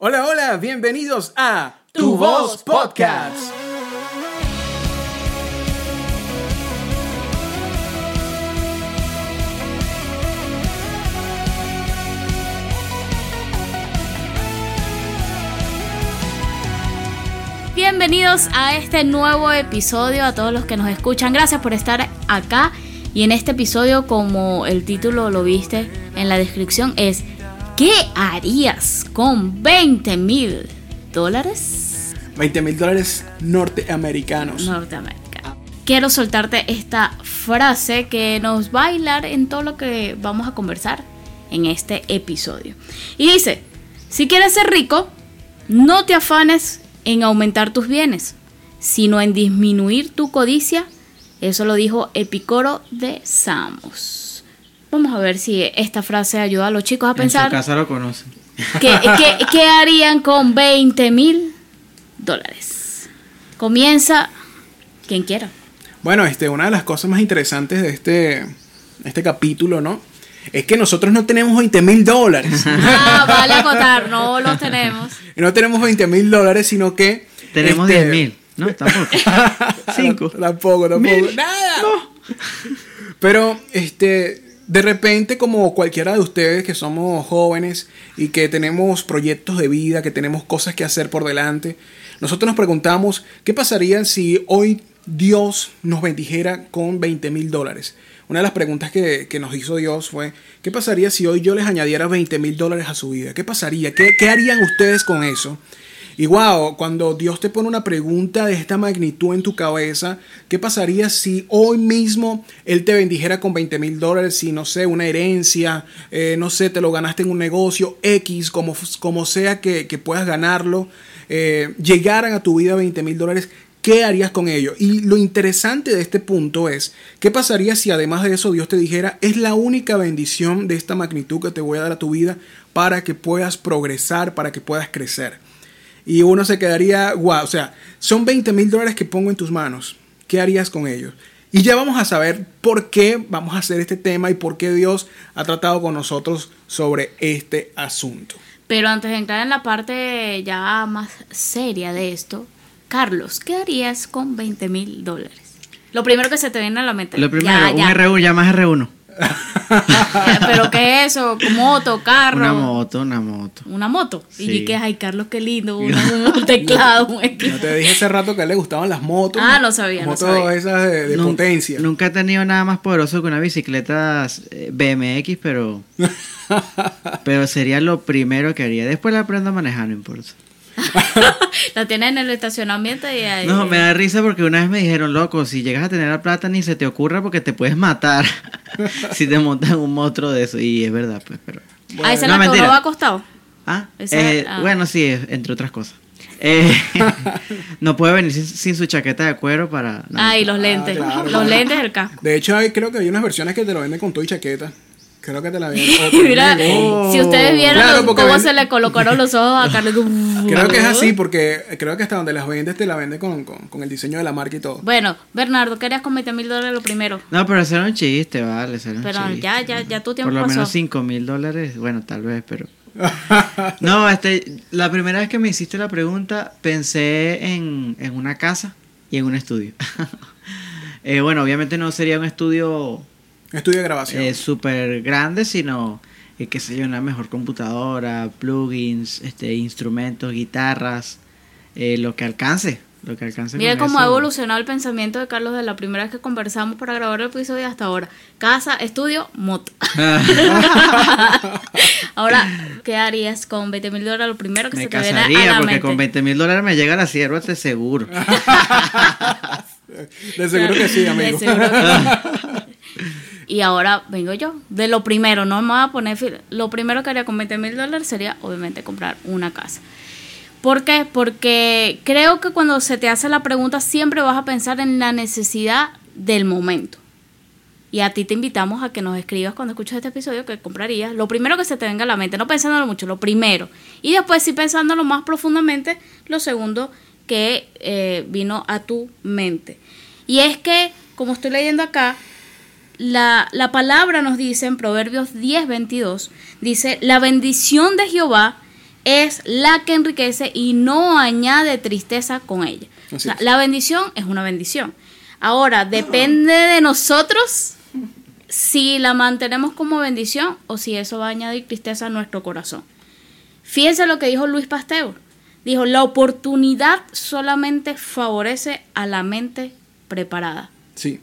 Hola, hola, bienvenidos a Tu Voz Podcast. Bienvenidos a este nuevo episodio, a todos los que nos escuchan. Gracias por estar acá. Y en este episodio, como el título lo viste en la descripción, es ¿Qué harías con 20 mil dólares? 20 mil dólares norteamericanos. Norteamericanos. Quiero soltarte esta frase que nos va a hilar en todo lo que vamos a conversar en este episodio. Y dice, si quieres ser rico, no te afanes en aumentar tus bienes, sino en disminuir tu codicia. Eso lo dijo Epicoro de Samos. Vamos a ver si esta frase ayuda a los chicos a pensar. En su casa lo conocen. ¿Qué, qué, qué harían con 20 mil dólares? Comienza quien quiera. Bueno, este, una de las cosas más interesantes de este, este capítulo, ¿no? Es que nosotros no tenemos 20 mil dólares. Ah, vale acotar, no los tenemos. Y no tenemos 20 mil dólares, sino que... Tenemos este, 10 mil. No, tampoco. Cinco. tampoco, tampoco. Mil. Nada. Pero, este, de repente, como cualquiera de ustedes que somos jóvenes y que tenemos proyectos de vida, que tenemos cosas que hacer por delante, nosotros nos preguntamos, ¿qué pasaría si hoy Dios nos bendijera con 20 mil dólares? Una de las preguntas que, que, nos hizo Dios fue, ¿qué pasaría si hoy yo les añadiera 20 mil dólares a su vida? ¿Qué pasaría? ¿Qué, ¿Qué harían ustedes con eso? Y wow, cuando Dios te pone una pregunta de esta magnitud en tu cabeza, ¿qué pasaría si hoy mismo Él te bendijera con 20 mil dólares? Si, no sé, una herencia, eh, no sé, te lo ganaste en un negocio X, como, como sea que, que puedas ganarlo, eh, llegaran a tu vida 20 mil dólares, ¿qué harías con ello? Y lo interesante de este punto es, ¿qué pasaría si además de eso Dios te dijera, es la única bendición de esta magnitud que te voy a dar a tu vida para que puedas progresar, para que puedas crecer? Y uno se quedaría, wow, o sea, son 20 mil dólares que pongo en tus manos. ¿Qué harías con ellos? Y ya vamos a saber por qué vamos a hacer este tema y por qué Dios ha tratado con nosotros sobre este asunto. Pero antes de entrar en la parte ya más seria de esto, Carlos, ¿qué harías con 20 mil dólares? Lo primero que se te viene a la mente. Lo primero, Ya, un ya. R1, ya más R1. ¿Pero qué es eso? ¿Moto, carro? Una moto, una moto. Una moto. Y Sí. que, ay, Carlos, qué lindo. Un, un teclado, No te dije hace rato que a él le gustaban las motos. Ah, no sabía, no Motos sabía. esas de, de Nun- potencia. Nunca he tenido nada más poderoso que una bicicleta eh, BMX, pero. pero sería lo primero que haría. Después la aprendo a manejar, no importa. La tienes en el estacionamiento y ahí. No, me da risa porque una vez me dijeron, loco, si llegas a tener la plata ni se te ocurra porque te puedes matar si te montas en un monstruo de eso. Y es verdad, pues, pero. Ah, esa es No, la mentira. acostado. Ah, Esa- eh, ah. bueno, sí, entre otras cosas. Eh, no puede venir sin, sin su chaqueta de cuero para... no. Ah, y los lentes. claro. Los lentes del casco. De hecho, hay, creo que hay unas versiones que te lo venden con todo y chaqueta. Creo que te la Y mira, Oh. si ustedes vieron Claro, cómo ven- se le colocaron los ojos a Carlos. Creo que es así porque creo que hasta donde las vendes te la venden con, con, con el diseño de la marca y todo. Bueno, Bernardo, ¿qué harías con 20 mil dólares lo primero? No, pero ese era un chiste, vale, era un Pero chiste. ya, ya, ya tu tiempo Por lo pasó. menos 5 mil dólares, bueno, tal vez, pero... No, este, la primera vez que me hiciste la pregunta pensé en, en una casa y en un estudio. Eh, bueno, obviamente no sería un estudio Estudio de grabación. eh, súper grande, sino, eh, qué sé yo, una mejor computadora, plugins, este, instrumentos, guitarras, eh, lo que alcance, lo que alcance. Mira cómo ha evolucionado el pensamiento de Carlos de la primera vez que conversamos para grabar el episodio hasta ahora. Casa, estudio, moto. ahora, ¿qué harías con 20 mil dólares lo primero que me se te viene a casaría la porque mente? con 20 mil dólares me llega la sierva, te seguro. De seguro que sí, De amigo. seguro que sí. Y ahora vengo yo. De lo primero, no me voy a poner Lo primero que haría con 20 mil dólares sería, obviamente, comprar una casa. ¿Por qué? Porque creo que cuando se te hace la pregunta siempre vas a pensar en la necesidad del momento. Y a ti te invitamos a que nos escribas cuando escuches este episodio que comprarías. Lo primero que se te venga a la mente, no pensándolo mucho, lo primero. Y después sí pensándolo más profundamente, lo segundo que eh, vino a tu mente. Y es que, como estoy leyendo acá, la, la palabra nos dice en Proverbios 10, 22, dice, la bendición de Jehová es la que enriquece y no añade tristeza con ella. O sea, la bendición es una bendición. Ahora, depende de nosotros si la mantenemos como bendición o si eso va a añadir tristeza a nuestro corazón. Fíjense lo que dijo Luis Pasteur. Dijo, la oportunidad solamente favorece a la mente preparada. Sí.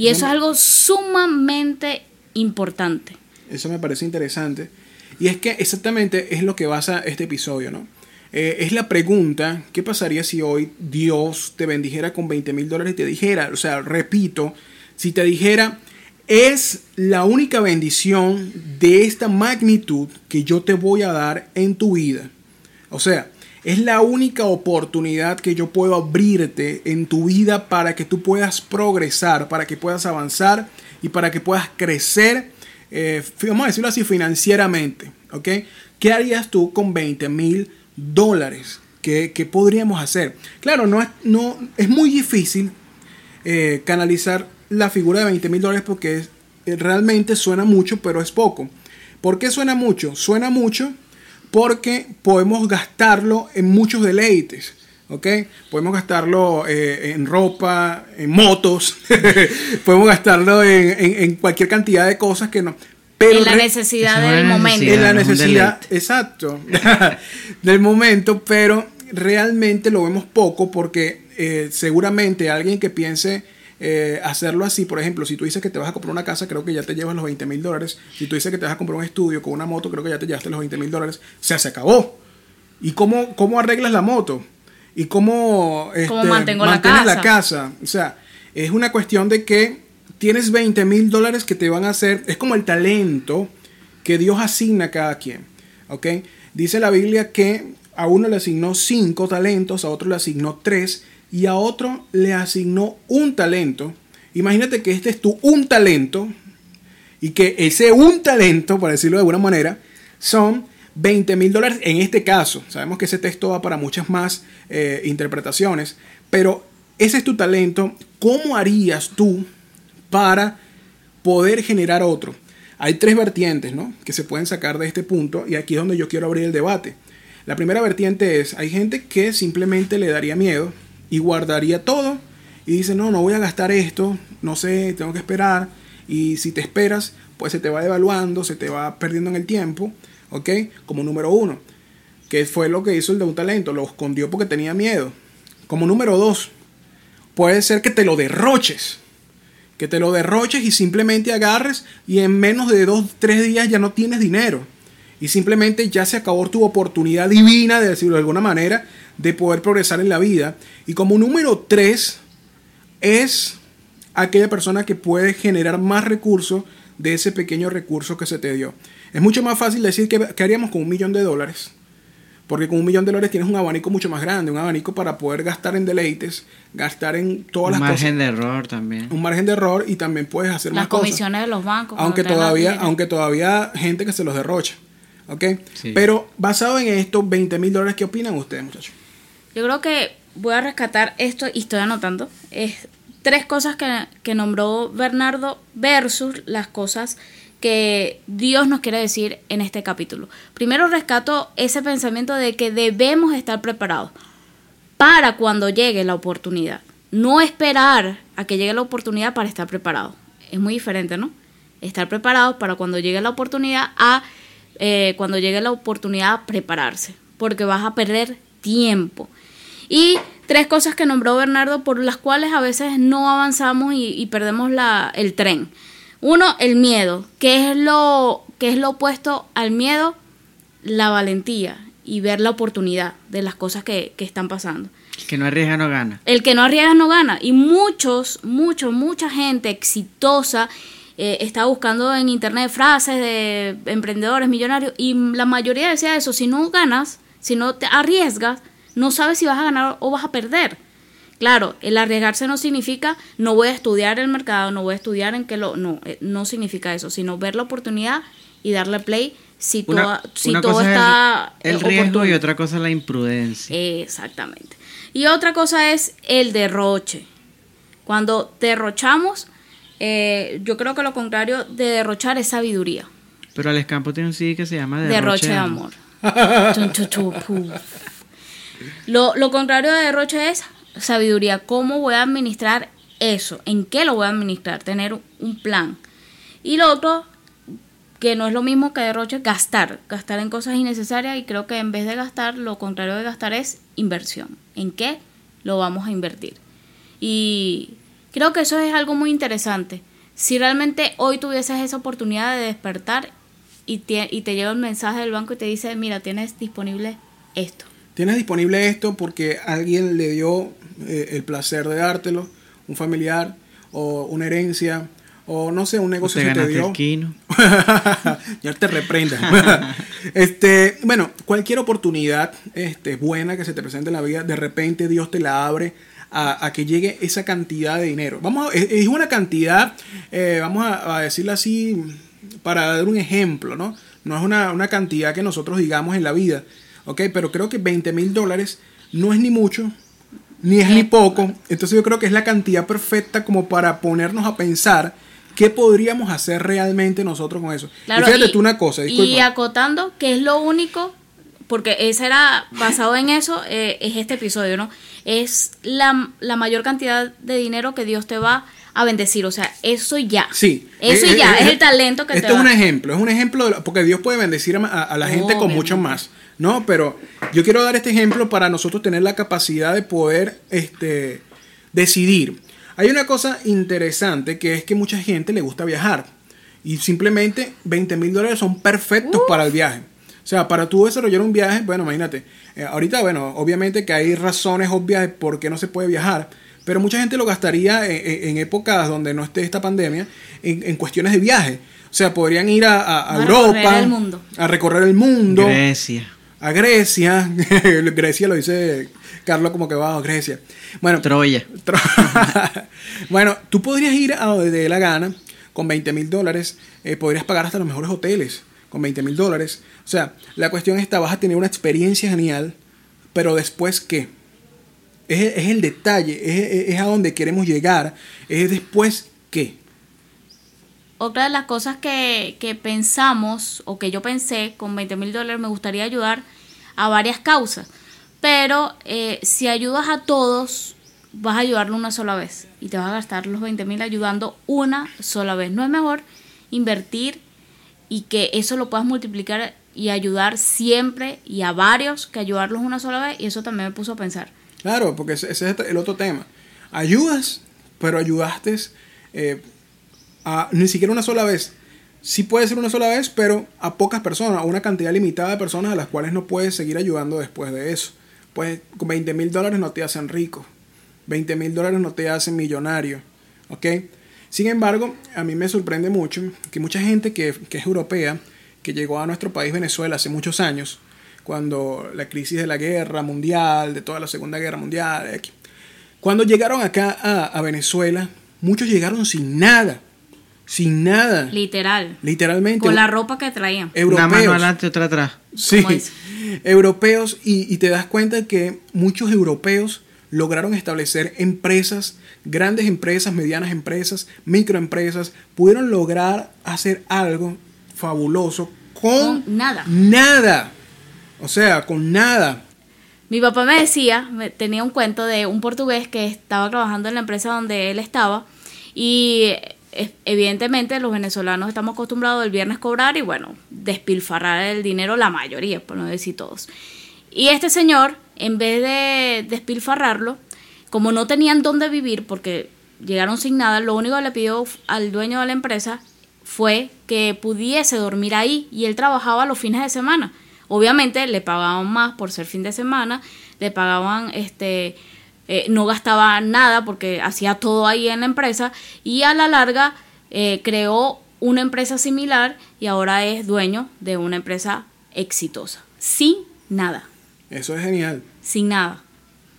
Y eso es algo sumamente importante. Eso me parece interesante. Y es que exactamente es lo que basa este episodio, ¿no? Eh, es la pregunta, ¿qué pasaría si hoy Dios te bendijera con 20 mil dólares y te dijera, o sea, repito, si te dijera, es la única bendición de esta magnitud que yo te voy a dar en tu vida? O sea, es la única oportunidad que yo puedo abrirte en tu vida para que tú puedas progresar, para que puedas avanzar y para que puedas crecer, eh, vamos a decirlo así, financieramente. ¿Qué harías tú con 20 mil dólares? ¿Qué, qué podríamos hacer? Claro, no es, no, es muy difícil eh, canalizar la figura de 20 mil dólares porque eh, realmente suena mucho, pero es poco. ¿Por qué suena mucho? Suena mucho porque podemos gastarlo en muchos deleites. ¿Ok? Podemos gastarlo eh, en ropa, en motos, podemos gastarlo en, en- en cualquier cantidad de cosas que no. Pero en la necesidad del momento. en la necesidad, exacto, del momento, pero realmente lo vemos poco porque eh, seguramente alguien que piense eh, hacerlo así, por ejemplo, si tú dices que te vas a comprar una casa, creo que ya te llevas los 20 mil dólares. Si tú dices que te vas a comprar un estudio con una moto, creo que ya te llevaste los 20 mil dólares. O sea, se acabó. ¿Y cómo, cómo arreglas la moto? ¿Y cómo, este, mantengo la casa? la casa? O sea, es una cuestión de que tienes 20 mil dólares que te van a hacer, es como el talento que Dios asigna a cada quien. ¿Ok? Dice la Biblia que a uno le asignó cinco talentos, a otro le asignó tres y a otro le asignó un talento. Imagínate que este es tu un talento y que ese un talento, por decirlo de alguna manera, son 20 mil dólares en este caso. Sabemos que ese texto va para muchas más eh, interpretaciones, pero ese es tu talento. ¿Cómo harías tú para poder generar otro? Hay tres vertientes ¿no? que se pueden sacar de este punto y aquí es donde yo quiero abrir el debate. La primera vertiente es, hay gente que simplemente le daría miedo y guardaría todo y dice, no, no voy a gastar esto, no sé, tengo que esperar. Y si te esperas, pues se te va devaluando, se te va perdiendo en el tiempo, ¿ok? Como número uno, que fue lo que hizo el de un talento, lo escondió porque tenía miedo. Como número dos, puede ser que te lo derroches, que te lo derroches y simplemente agarres y en menos de dos, tres días ya no tienes dinero. Y simplemente ya se acabó tu oportunidad divina, de decirlo de alguna manera, de poder progresar en la vida. Y como número tres, es aquella persona que puede generar más recursos de ese pequeño recurso que se te dio. Es mucho más fácil decir que, que haríamos con un millón de dólares. Porque con un millón de dólares tienes un abanico mucho más grande, un abanico para poder gastar en deleites, gastar en todas Un las margen cosas. de error también. Un margen de error y también puedes hacer Las más cosas. comisiones de los bancos. Aunque todavía, aunque todavía gente que se los derrocha. ¿Ok? Sí. Pero basado en esto, 20 mil dólares, ¿qué opinan ustedes, muchachos? Yo creo que voy a rescatar esto y estoy anotando. Es tres cosas que, que nombró Bernardo versus las cosas que Dios nos quiere decir en este capítulo. Primero rescato ese pensamiento de que debemos estar preparados para cuando llegue la oportunidad. No esperar a que llegue la oportunidad para estar preparado. Es muy diferente, ¿no? Estar preparados para cuando llegue la oportunidad a eh, cuando llegue la oportunidad prepararse. Porque vas a perder tiempo. Y tres cosas que nombró Bernardo por las cuales a veces no avanzamos y, y perdemos la, el tren. Uno, el miedo. ¿Qué es lo, qué es lo opuesto al miedo? La valentía y ver la oportunidad de las cosas que, que están pasando. El que no arriesga no gana. El que no arriesga no gana. Y muchos, muchos, mucha gente exitosa eh, está buscando en internet frases de emprendedores millonarios y la mayoría decía eso. Si no ganas, si no te arriesgas, no sabes si vas a ganar o vas a perder. Claro, el arriesgarse no significa no voy a estudiar el mercado, no voy a estudiar en qué lo... No, eh, no significa eso, sino ver la oportunidad y darle play si, Una, toda- si una todo cosa está... es el, eh, el riesgo y otra cosa es la imprudencia. Exactamente. Y otra cosa es el derroche. Cuando derrochamos, eh, yo creo que lo contrario de derrochar es sabiduría. Pero Alex Campo tiene un CD que se llama Derroche, de amor. Lo, lo contrario de derroche es sabiduría. ¿Cómo voy a administrar eso? ¿En qué lo voy a administrar? Tener un plan. Y lo otro, que no es lo mismo que derroche, gastar. Gastar en cosas innecesarias y creo que en vez de gastar, lo contrario de gastar es inversión. ¿En qué lo vamos a invertir? Y creo que eso es algo muy interesante. Si realmente hoy tuvieses esa oportunidad de despertar y te, y te llega un mensaje del banco y te dice, mira, tienes disponible esto. Tienes disponible esto porque alguien le dio eh, el placer de dártelo, un familiar o una herencia o no sé, un negocio que te dio. ya te reprenda. este, bueno, cualquier oportunidad este, buena que se te presente en la vida, de repente Dios te la abre a, a que llegue esa cantidad de dinero. Vamos a- es, es una cantidad, eh, vamos a, a decirlo así, para dar un ejemplo, ¿no? No es una, una cantidad que nosotros digamos en la vida, ¿ok? Pero creo que 20 mil dólares no es ni mucho, ni es ni poco. Entonces yo creo que es la cantidad perfecta como para ponernos a pensar qué podríamos hacer realmente nosotros con eso. Claro, y fíjate y- tú una cosa, Y acotando, que es lo único, porque ese era basado en eso, eh, es este episodio, ¿no? Es la, la mayor cantidad de dinero que Dios te va a bendecir. O sea, eso y ya. Sí. Eso Eh, y ya, eh, es eh, el talento que Esto te es va un ejemplo, es un ejemplo, de porque Dios puede bendecir a, a- a la gente con mucho más, ¿no? Pero yo quiero dar este ejemplo para nosotros tener la capacidad de poder este, decidir. Hay una cosa interesante que es que mucha gente le gusta viajar y simplemente 20 mil dólares son perfectos para el viaje. O sea, para tú desarrollar un viaje, bueno, imagínate, eh, ahorita, bueno, obviamente que hay razones obvias de por qué no se puede viajar, pero mucha gente lo gastaría en, en- en épocas donde no esté esta pandemia en, en cuestiones de viaje. O sea, podrían ir a, a- a A Europa, recorrer el mundo. a recorrer el mundo, Grecia. A Grecia. Grecia lo dice Carlos como que va a Grecia. Bueno, Troya. Tro- bueno, tú podrías ir a donde te dé la gana con 20 mil dólares, eh, podrías pagar hasta los mejores hoteles con 20 mil dólares. O sea, la cuestión está, vas a tener una experiencia genial, pero después qué? Es, es el detalle, es, es a donde queremos llegar, es después qué. Otra de las cosas que, pensamos o que yo pensé con 20 mil dólares me gustaría ayudar a varias causas. Pero eh, si ayudas a todos, vas a ayudarlo una sola vez y te vas a gastar los 20 mil ayudando una sola vez. No es mejor invertir y que eso lo puedas multiplicar y ayudar siempre y a varios que ayudarlos una sola vez y eso también me puso a pensar. Claro, porque ese, ese es el otro tema. Ayudas, pero ayudaste eh, ni siquiera una sola vez. Sí puede ser una sola vez, pero a pocas personas, a una cantidad limitada de personas a las cuales no puedes seguir ayudando después de eso. Pues con 20 mil dólares no te hacen rico. 20 mil dólares no te hacen millonario. ¿Ok? Sin embargo, a mí me sorprende mucho que mucha gente que, que es europea, que llegó a nuestro país Venezuela hace muchos años, cuando la crisis de la guerra mundial, de toda la Segunda Guerra Mundial, cuando llegaron acá a Venezuela, muchos llegaron sin nada, sin nada, Literal. literalmente. Con la ropa que traían. europeos. Una mano adelante, otra atrás. Sí, europeos y, y te das cuenta que muchos europeos lograron establecer empresas, grandes empresas, medianas empresas, microempresas, pudieron lograr hacer algo fabuloso con, Con nada. Nada. O sea, con nada. Mi papá me decía, me- tenía un cuento de un portugués que estaba trabajando en la empresa donde él estaba y evidentemente los venezolanos estamos acostumbrados el viernes cobrar y bueno, despilfarrar el dinero la mayoría, por no decir todos. Y este señor, en vez de despilfarrarlo, como no tenían dónde vivir porque llegaron sin nada, lo único que le pidió al dueño de la empresa fue que pudiese dormir ahí y él trabajaba los fines de semana. Obviamente le pagaban más por ser fin de semana, le pagaban este eh, no gastaba nada porque hacía todo ahí en la empresa y a la larga eh, creó una empresa similar y ahora es dueño de una empresa exitosa, sin nada Eso es genial. sin nada.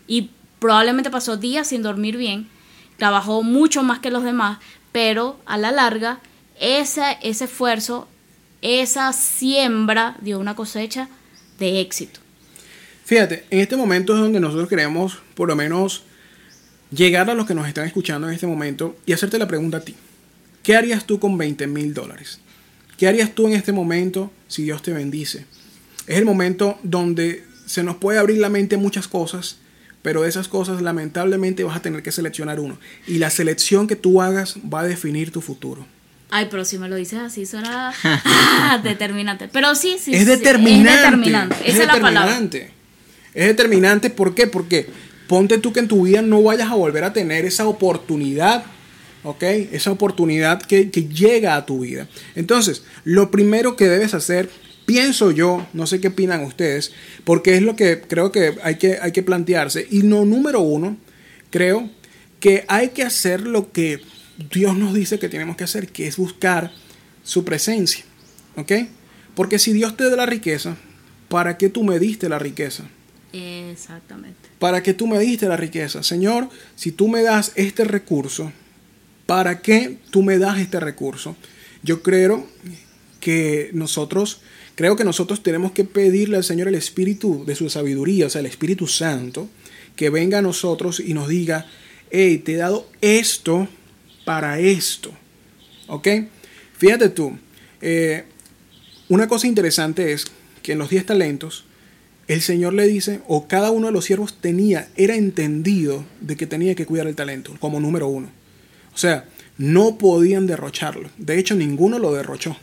Y probablemente pasó días sin dormir bien, trabajó mucho más que los demás, pero a la larga ese, ese esfuerzo, esa siembra dio una cosecha de éxito. Fíjate, en este momento es donde nosotros queremos, por lo menos, llegar a los que nos están escuchando en este momento y hacerte la pregunta a ti. ¿Qué harías tú con 20 mil dólares? ¿Qué harías tú en este momento si Dios te bendice? es el momento donde se nos puede abrir la mente muchas cosas, pero de esas cosas lamentablemente vas a tener que seleccionar uno. Y la selección que tú hagas va a definir tu futuro. Ay, pero si me lo dices así suena determinante. Pero sí, sí. Es sí, determinante. Es determinante. Es Esa es la palabra. Es determinante, ¿por qué? Porque ponte tú que en tu vida no vayas a volver a tener esa oportunidad, ¿ok? Esa oportunidad que, que llega a tu vida. Entonces, lo primero que debes hacer, pienso yo, no sé qué opinan ustedes, porque es lo que creo que hay que, hay que plantearse. Y no, número uno, creo que hay que hacer lo que Dios nos dice que tenemos que hacer, que es buscar su presencia, ¿ok? Porque si Dios te da la riqueza, ¿para qué tú me diste la riqueza? Exactamente. ¿Para qué tú me diste la riqueza? Señor, si tú me das este recurso, ¿para qué tú me das este recurso? Yo creo que nosotros, creo que nosotros tenemos que pedirle al Señor el Espíritu de su sabiduría, o sea, el Espíritu Santo, que venga a nosotros y nos diga, hey, te he dado esto para esto. ¿Ok? Fíjate tú, eh, una cosa interesante es que en los 10 talentos, el Señor le dice, o cada uno de los siervos tenía, era entendido de que tenía que cuidar el talento, como número uno. O sea, no podían derrocharlo. De hecho, ninguno lo derrochó.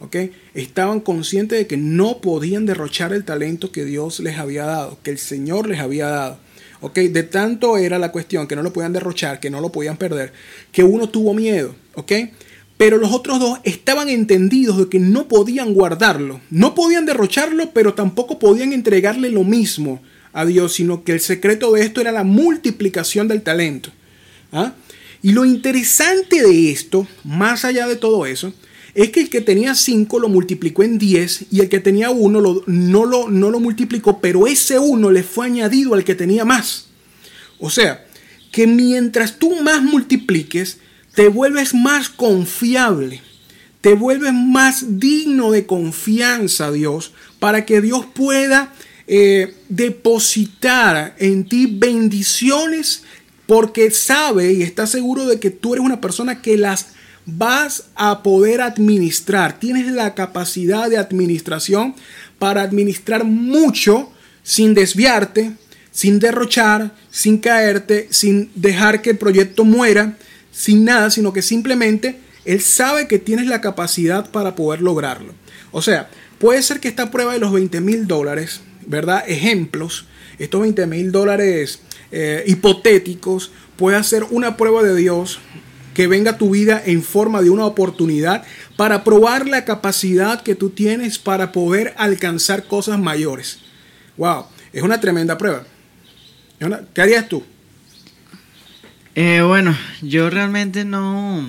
¿Ok? Estaban conscientes de que no podían derrochar el talento que Dios les había dado, que el Señor les había dado. ¿Ok? De tanto era la cuestión que no lo podían derrochar, que no lo podían perder, que uno tuvo miedo. ¿Ok? Pero los otros dos estaban entendidos de que no podían guardarlo, no podían derrocharlo, pero tampoco podían entregarle lo mismo a Dios, sino que el secreto de esto era la multiplicación del talento. ¿Ah? Y lo interesante de esto, más allá de todo eso, es que el que tenía 5 lo multiplicó en 10 y el que tenía 1 lo, no, lo, no lo multiplicó, pero ese 1 le fue añadido al que tenía más. O sea, que mientras tú más multipliques, te vuelves más confiable, te vuelves más digno de confianza, Dios, para que Dios pueda eh, depositar en ti bendiciones porque sabe y está seguro de que tú eres una persona que las vas a poder administrar. Tienes la capacidad de administración para administrar mucho sin desviarte, sin derrochar, sin caerte, sin dejar que el proyecto muera, sin nada, sino que simplemente él sabe que tienes la capacidad para poder lograrlo. O sea, puede ser que esta prueba de los 20 mil dólares, ¿verdad? Ejemplos, estos 20 mil dólares eh, hipotéticos, puede ser una prueba de Dios que venga a tu vida en forma de una oportunidad para probar la capacidad que tú tienes para poder alcanzar cosas mayores. Wow, es una tremenda prueba. ¿Qué harías tú? Eh, bueno, yo realmente no.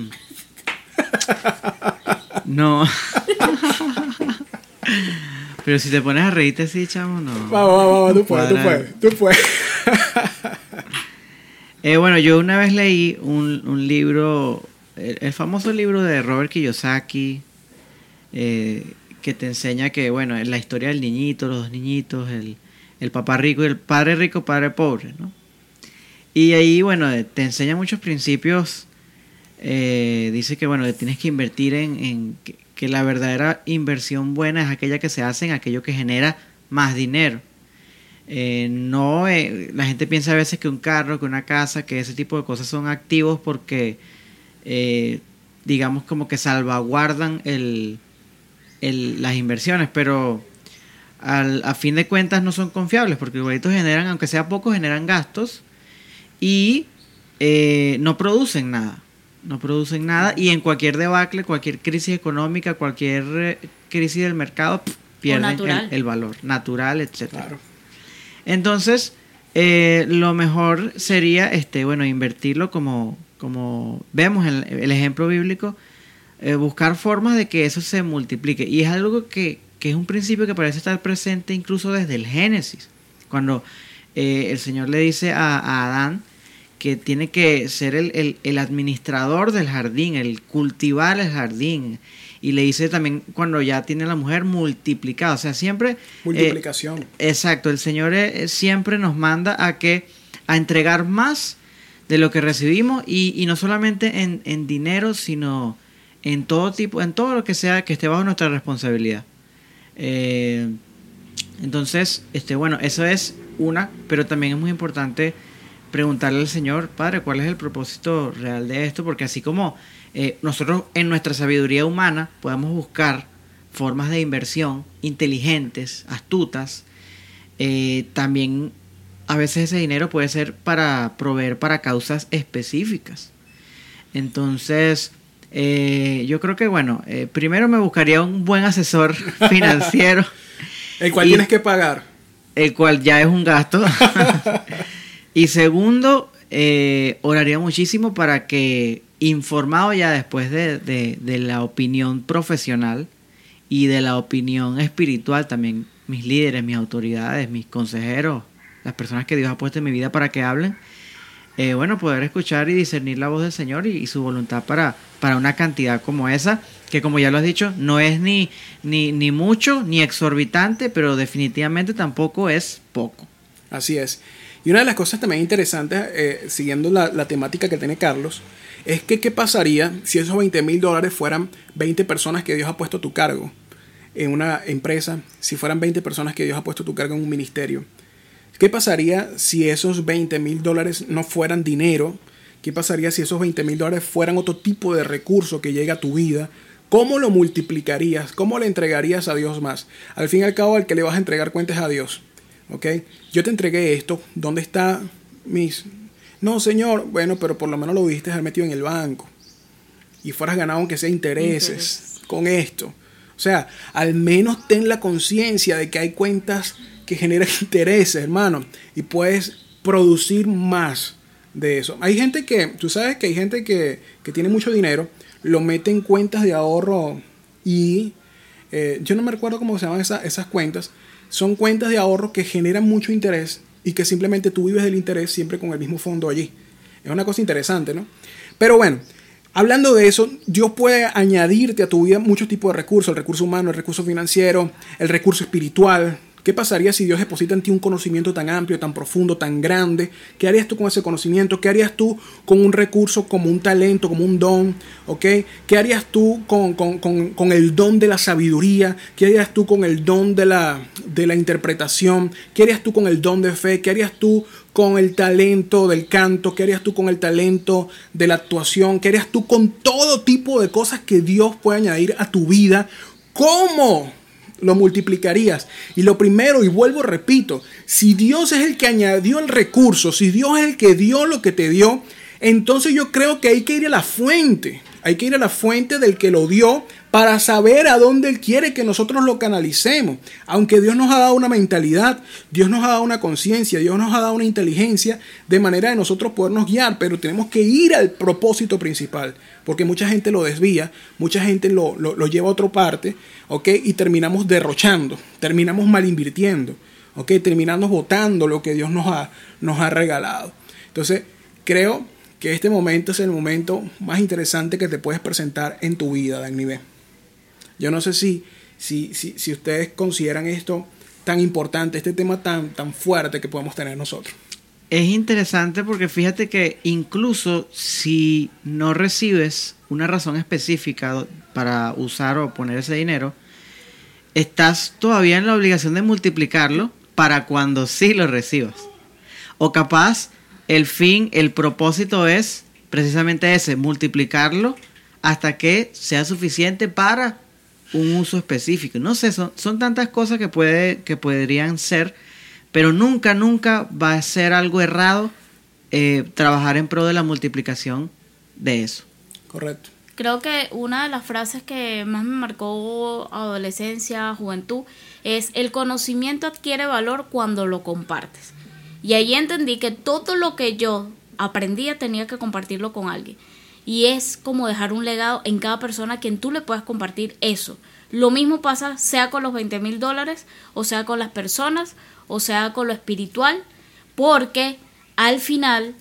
No. Pero si te pones a reírte así, chamo, no. Vamos, vamos, vamos, tú puedes, tú puedes, tú puedes. Eh, bueno, yo una vez leí un, un libro, el, el, famoso libro de Robert Kiyosaki, eh, que te enseña que, bueno, es la historia del niñito, los dos niñitos, el, el papá rico y el padre rico, padre pobre, ¿no? Y ahí, bueno, te enseña muchos principios. Eh, dice que, bueno, tienes que invertir en, en que, que, la verdadera inversión buena es aquella que se hace en aquello que genera más dinero. Eh, no, eh, la gente piensa a veces que un carro, que una casa, que ese tipo de cosas son activos porque, eh, digamos, como que salvaguardan el, el, las inversiones, pero al, a fin de cuentas no son confiables porque igualitos generan, aunque sea poco, generan gastos y eh, no producen nada. No producen nada y en cualquier debacle, cualquier crisis económica, cualquier eh, crisis del mercado, pff, pierden el, el, valor natural, etc. Claro. Entonces, eh, lo mejor sería, este, bueno, invertirlo como, como vemos en el ejemplo bíblico, eh, buscar formas de que eso se multiplique. Y es algo que, que, es un principio que parece estar presente incluso desde el Génesis. Cuando eh, el Señor le dice a, a, Adán que tiene que ser el, el, el administrador del jardín, el cultivar el jardín, y le dice también cuando ya tiene la mujer multiplicada, o sea, siempre... Multiplicación. Eh, exacto, el Señor eh, siempre nos manda a que, a entregar más de lo que recibimos y, y no solamente en, en, dinero, sino en todo tipo, en todo lo que sea que esté bajo nuestra responsabilidad. Eh, Entonces, este, bueno, eso es una, pero también es muy importante preguntarle al Señor, Padre, ¿cuál es el propósito real de esto? Porque así como eh, nosotros en nuestra sabiduría humana podemos buscar formas de inversión inteligentes, astutas, eh, también a veces ese dinero puede ser para proveer para causas específicas. Entonces, eh, yo creo que, bueno, primero me buscaría un buen asesor financiero. el cual tienes que pagar. El cual ya es un gasto. y segundo, oraría muchísimo para que informado ya después de, la opinión profesional y de la opinión espiritual también, mis líderes, mis autoridades, mis consejeros, las personas que Dios ha puesto en mi vida para que hablen, eh, bueno, poder escuchar y discernir la voz del Señor y, su voluntad para, para una cantidad como esa, que como ya lo has dicho, no es ni, ni, ni mucho ni exorbitante, pero definitivamente tampoco es poco. Así es. Y una de las cosas también interesantes, eh, siguiendo la, temática que tiene Carlos, es que qué pasaría si esos 20 mil dólares fueran 20 personas que Dios ha puesto a tu cargo en una empresa, si fueran 20 personas que Dios ha puesto a tu cargo en un ministerio. ¿Qué pasaría si esos 20 mil dólares no fueran dinero? ¿Qué pasaría si esos 20 mil dólares fueran otro tipo de recurso que llega a tu vida? ¿Cómo lo multiplicarías? ¿Cómo le entregarías a Dios más? Al fin y al cabo, al que le vas a entregar cuentas a Dios. ¿Ok? Yo te entregué esto. ¿Dónde está mis no, señor, bueno, pero por lo menos lo viste haber metido en el banco. Y fueras ganado aunque sea intereses con esto. O sea, al menos ten la conciencia de que hay cuentas que generan intereses, hermano. Y puedes producir más de eso. Hay gente que, tú sabes que hay gente que, tiene mucho dinero, lo mete en cuentas de ahorro y eh, yo no me recuerdo cómo se llaman esas cuentas. Son cuentas de ahorro que generan mucho interés y que simplemente tú vives del interés siempre con el mismo fondo allí. Es una cosa interesante, ¿no? Pero bueno, hablando de eso, Dios puede añadirte a tu vida muchos tipos de recursos, el recurso humano, el recurso financiero, el recurso espiritual, ¿Qué pasaría si Dios deposita en ti un conocimiento tan amplio, tan profundo, tan grande? ¿Qué harías tú con ese conocimiento? ¿Qué harías tú con un recurso como un talento, como un don? ¿Ok? ¿Qué harías tú con, el don de la sabiduría? ¿Qué harías tú con el don de la, de la interpretación? ¿Qué harías tú con el don de fe? ¿Qué harías tú con el talento del canto? ¿Qué harías tú con el talento de la actuación? ¿Qué harías tú con todo tipo de cosas que Dios puede añadir a tu vida? ¿Cómo? Lo multiplicarías. Y lo primero, y vuelvo, repito, si Dios es el que añadió el recurso, si Dios es el que dio lo que te dio, entonces yo creo que hay que ir a la fuente. Hay que ir a la fuente del que lo dio para saber a dónde Él quiere que nosotros lo canalicemos. Aunque Dios nos ha dado una mentalidad, Dios nos ha dado una conciencia, Dios nos ha dado una inteligencia de manera de nosotros podernos guiar, pero tenemos que ir al propósito principal, porque mucha gente lo desvía, mucha gente lo, lleva a otra parte, ¿ok? Y terminamos derrochando, terminamos mal invirtiendo, ¿ok? Terminamos votando lo que Dios nos ha, nos ha regalado. Entonces, creo que este momento es el momento más interesante que te puedes presentar en tu vida, Dani B. Yo no sé si, si, si, ustedes consideran esto tan importante, este tema tan, tan fuerte que podemos tener nosotros. Es interesante porque fíjate que incluso si no recibes una razón específica para usar o poner ese dinero, estás todavía en la obligación de multiplicarlo para cuando sí lo recibas. O capaz el fin, el propósito es precisamente ese, multiplicarlo hasta que sea suficiente para un uso específico. No sé, son, son tantas cosas que, puede, que podrían ser, pero nunca, nunca va a ser algo errado eh, trabajar en pro de la multiplicación de eso. Correcto. Creo que una de las frases que más me marcó adolescencia, juventud, es el conocimiento adquiere valor cuando lo compartes. Y ahí entendí que todo lo que yo aprendía tenía que compartirlo con alguien. Y es como dejar un legado en cada persona a quien tú le puedas compartir eso. Lo mismo pasa sea con los 20 mil dólares, o sea con las personas, o sea con lo espiritual, porque al final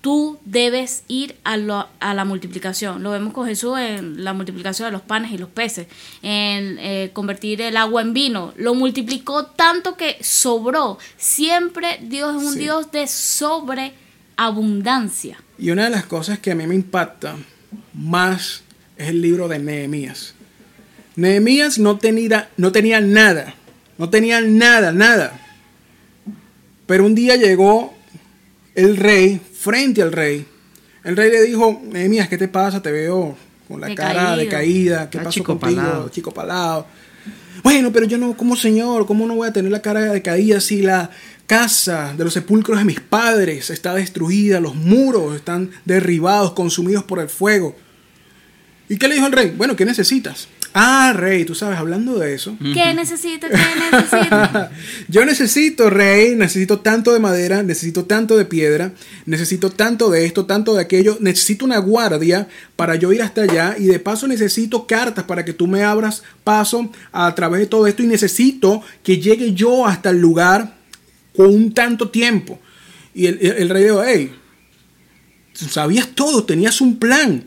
tú debes ir a, la multiplicación. Lo vemos con Jesús en la multiplicación de los panes y los peces, en eh, convertir el agua en vino. Lo multiplicó tanto que sobró. Siempre Dios es un Dios de sobreabundancia. Y una de las cosas que a mí me impacta más es el libro de Nehemías. Nehemías no tenía, no tenía nada, No tenían nada, nada. Pero un día llegó el rey frente al rey. El rey le dijo, Nehemías, ¿qué te pasa? Te veo con la cara decaída. ¿Qué Ah, pasó chico contigo, palado. chico palado? Bueno, pero yo no, como señor, ¿cómo no voy a tener la cara decaída si la casa de los sepulcros de mis padres está destruida, los muros están derribados, consumidos por el fuego? ¿Y qué le dijo el rey? Bueno, ¿qué necesitas? Ah, rey, tú sabes, hablando de eso. ¿Qué necesito? ¿Qué necesito? Yo necesito, rey, necesito tanto de madera, necesito tanto de piedra, necesito tanto de esto, tanto de aquello, necesito una guardia para yo ir hasta allá y de paso necesito cartas para que tú me abras paso a través de todo esto y necesito que llegue yo hasta el lugar con un tanto tiempo. Y el, rey dijo, hey, sabías todo, tenías un plan.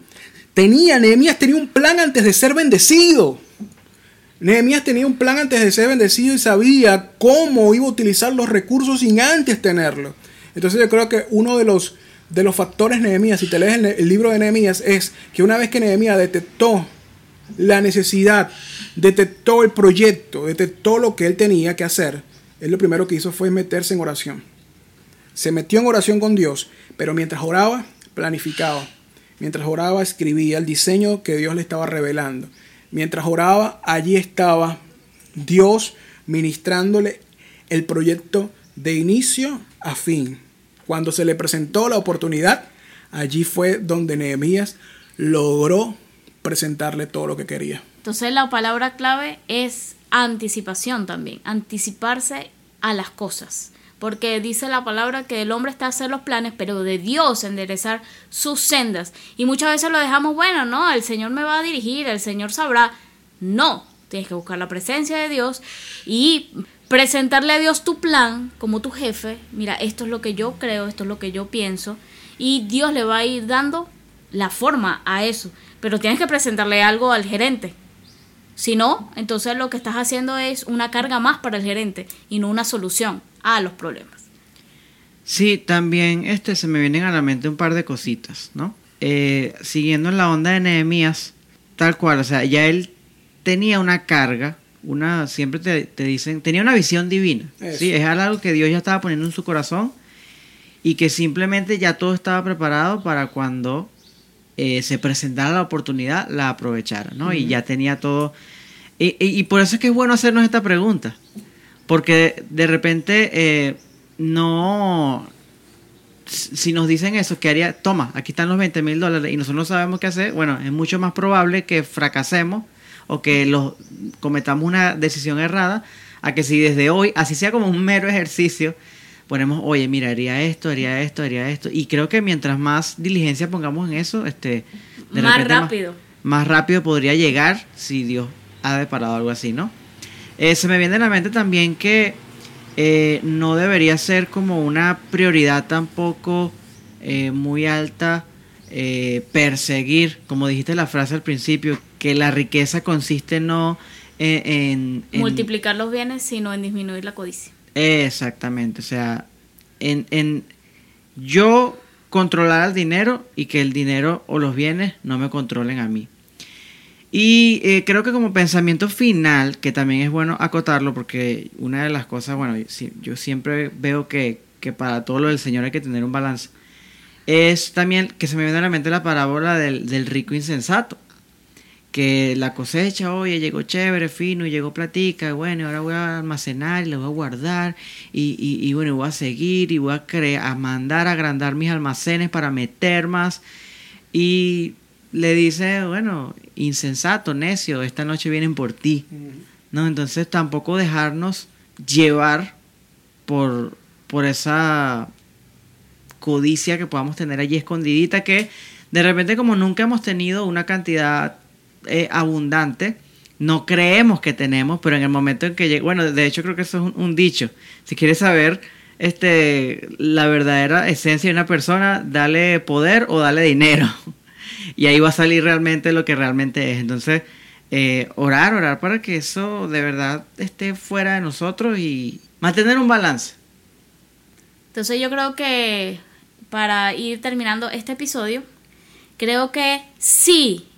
Tenía, Nehemías tenía un plan antes de ser bendecido. Nehemías tenía un plan antes de ser bendecido y sabía cómo iba a utilizar los recursos sin antes tenerlo. Entonces yo creo que uno de los, de los factores Nehemías, si te lees el, el libro de Nehemías, es que una vez que Nehemías detectó la necesidad, detectó el proyecto, detectó lo que él tenía que hacer, él lo primero que hizo fue meterse en oración. Se metió en oración con Dios, pero mientras oraba, planificaba. Mientras oraba, escribía el diseño que Dios le estaba revelando. Mientras oraba, allí estaba Dios ministrándole el proyecto de inicio a fin. Cuando se le presentó la oportunidad, allí fue donde Nehemías logró presentarle todo lo que quería. Entonces la palabra clave es anticipación también, anticiparse a las cosas. Porque dice la palabra que el hombre está a hacer los planes, pero de Dios enderezar sus sendas. Y muchas veces lo dejamos, bueno, no, el Señor me va a dirigir, el Señor sabrá. No, tienes que buscar la presencia de Dios y presentarle a Dios tu plan como tu jefe. Mira, esto es lo que yo creo, esto es lo que yo pienso. Y Dios le va a ir dando la forma a eso. Pero tienes que presentarle algo al gerente. Si no, entonces lo que estás haciendo es una carga más para el gerente y no una solución a los problemas. Sí, también este, se me vienen a la mente un par de cositas, ¿no? Eh, siguiendo en la onda de Nehemías, tal cual, o sea, ya él tenía una carga, una, siempre te, te dicen, tenía una visión divina, Eso. ¿sí? Es algo que Dios ya estaba poniendo en su corazón y que simplemente ya todo estaba preparado para cuando eh, se presentara la oportunidad, la aprovechara, ¿no? Y ya tenía todo. Y, y- y por eso es que es bueno hacernos esta pregunta. Porque de repente eh, no. Si nos dicen eso, ¿qué haría? Toma, aquí están los 20 mil dólares y nosotros no sabemos qué hacer. Bueno, es mucho más probable que fracasemos o que los, cometamos una decisión errada a que si desde hoy, así sea como un mero ejercicio, ponemos, oye, mira, haría esto, haría esto, haría esto. Y creo que mientras más diligencia pongamos en eso, este, de Más repente rápido. Más, rápido podría llegar si Dios ha deparado algo así, ¿no? Eh, se me viene a la mente también que eh, no debería ser como una prioridad tampoco eh, muy alta eh, perseguir, como dijiste la frase al principio, que la riqueza consiste no en- en Multiplicar los bienes, sino en disminuir la codicia. Exactamente, o sea, en, en yo controlar el dinero y que el dinero o los bienes no me controlen a mí. Y eh, creo que como pensamiento final, que también es bueno acotarlo, porque una de las cosas, bueno, yo, si- yo siempre veo que, que para todo lo del Señor hay que tener un balance, es también que se me viene a la mente la parábola del, del rico insensato que la cosecha, oye, llegó chévere, fino, y llegó platica, bueno, ahora voy a almacenar y la voy a guardar, y, y, y bueno, voy a seguir, y voy a, cre- a mandar a agrandar mis almacenes para meter más, y le dice, bueno, insensato, necio, esta noche vienen por ti, ¿no? Entonces tampoco dejarnos llevar por, por esa codicia que podamos tener allí escondidita que de repente como nunca hemos tenido una cantidad eh, abundante, no creemos que tenemos, pero en el momento en que llega, bueno, de hecho creo que eso es un, dicho, si quieres saber este, la verdadera esencia de una persona, dale poder o dale dinero. Y ahí va a salir realmente lo que realmente es. Entonces, eh, orar, orar para que eso de verdad esté fuera de nosotros y mantener un balance. Entonces yo creo que para ir terminando este episodio, creo que si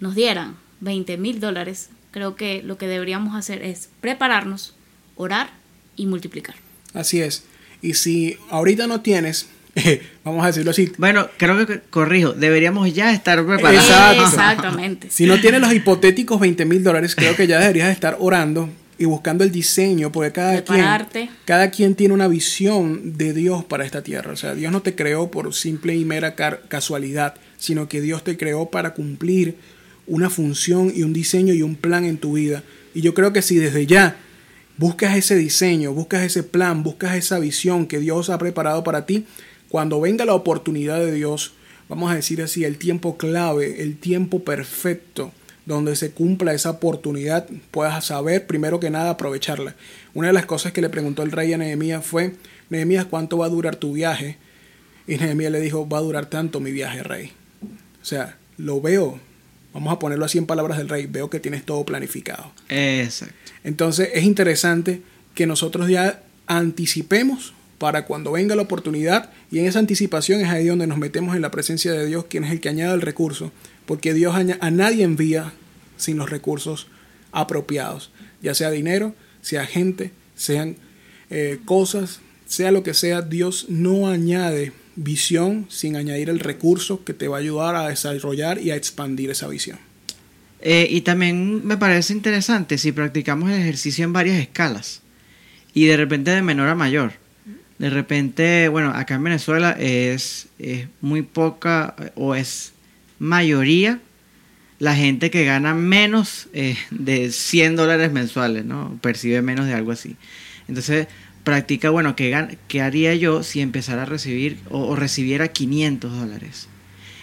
nos dieran 20 mil dólares, creo que lo que deberíamos hacer es prepararnos orar y multiplicar. Así es. Y si ahorita no tienes, vamos a decirlo así. Bueno, creo que corrijo, deberíamos ya estar preparados. Exacto. Exactamente. Si no tienes los hipotéticos 20 mil dólares, creo que ya deberías estar orando y buscando el diseño, porque cada Prepararte. quien, cada quien tiene una visión de Dios para esta tierra. O sea, Dios no te creó por simple y mera casualidad, sino que Dios te creó para cumplir una función y un diseño y un plan en tu vida. Y yo creo que si desde ya buscas ese diseño, buscas ese plan, buscas esa visión que Dios ha preparado para ti, cuando venga la oportunidad de Dios, vamos a decir así, el tiempo clave, el tiempo perfecto, donde se cumpla esa oportunidad, puedas saber primero que nada aprovecharla. Una de las cosas que le preguntó el rey a Nehemías fue, Nehemías, ¿cuánto va a durar tu viaje? Y Nehemías le dijo, va a durar tanto mi viaje, rey. O sea, lo veo, vamos a ponerlo así en palabras del rey, veo que tienes todo planificado. Exacto. Entonces es interesante que nosotros ya anticipemos para cuando venga la oportunidad y en esa anticipación es ahí donde nos metemos en la presencia de Dios, quien es el que añade el recurso, porque Dios a nadie envía sin los recursos apropiados, ya sea dinero, sea gente, sean eh, cosas, sea lo que sea, Dios no añade visión sin añadir el recurso que te va a ayudar a desarrollar y a expandir esa visión. Eh, y también me parece interesante si practicamos el ejercicio en varias escalas y de repente de menor a mayor. De repente, bueno, acá en Venezuela es, es muy poca o es mayoría la gente que gana menos eh, de 100 dólares mensuales, ¿no? Percibe menos de algo así. Entonces, practica, bueno, ¿qué, gan- qué haría yo si empezara a recibir o, o recibiera 500 dólares?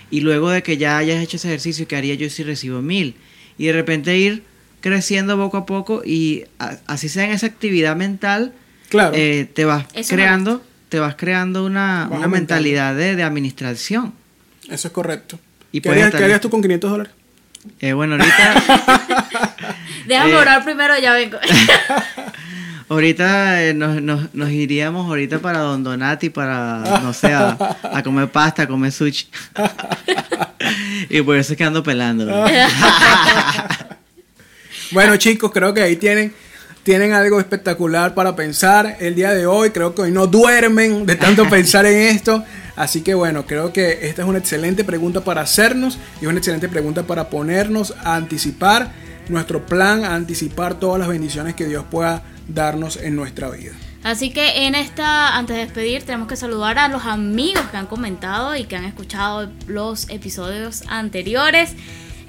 Y luego de que ya hayas hecho ese ejercicio, ¿qué haría yo si recibo 1000? Y de repente ir creciendo poco a poco y a- así sea en esa actividad mental, Claro. eh, te vas Eso creando, te vas creando una, Vas una mentalidad de, de administración. Eso es correcto. Y ¿Qué, puedes harías, estar- qué harías tú con 500 dólares? Eh, bueno, ahorita, Déjame Eh. orar primero, ya vengo. ahorita eh, nos, nos, nos iríamos ahorita para Don Donati para, no sé, a, a comer pasta, a comer sushi. y por eso es que ando pelando. Bueno, chicos, creo que ahí tienen, tienen algo espectacular para pensar el día de hoy. Creo que hoy no duermen de tanto pensar en esto. Así que bueno, creo que esta es una excelente pregunta para hacernos y una excelente pregunta para ponernos a anticipar nuestro plan, a anticipar todas las bendiciones que Dios pueda darnos en nuestra vida. Así que en esta, antes de despedir, tenemos que saludar a los amigos que han comentado y que han escuchado los episodios anteriores.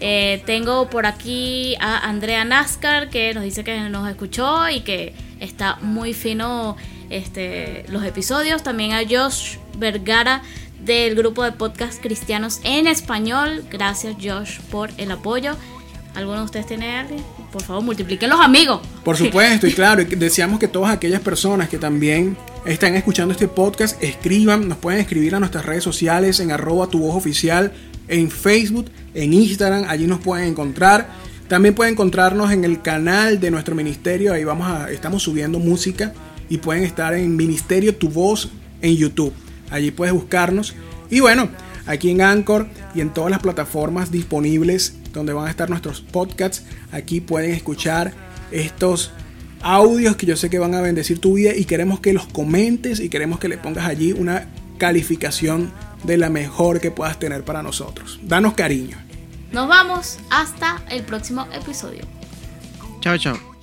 Eh, tengo por aquí a Andrea Nascar que nos dice que nos escuchó y que está muy fino este, los episodios. También a Josh Vergara del grupo de podcast cristianos en español. Gracias Josh por el apoyo. ¿Alguno de ustedes tiene alguien? Por favor, multipliquen los amigos. Por supuesto, y claro, deseamos que todas aquellas personas que también están escuchando este podcast escriban, nos pueden escribir a nuestras redes sociales en arroba tu voz oficial, en Facebook, en Instagram, allí nos pueden encontrar. También pueden encontrarnos en el canal de nuestro ministerio, ahí vamos a, estamos subiendo música y pueden estar en Ministerio Tu Voz en YouTube. Allí puedes buscarnos. Y bueno, aquí en Anchor y en todas las plataformas disponibles donde van a estar nuestros podcasts, aquí pueden escuchar estos audios que yo sé que van a bendecir tu vida y queremos que los comentes y queremos que le pongas allí una calificación de la mejor que puedas tener para nosotros. Danos cariño. Nos vamos hasta el próximo episodio. chao, chao.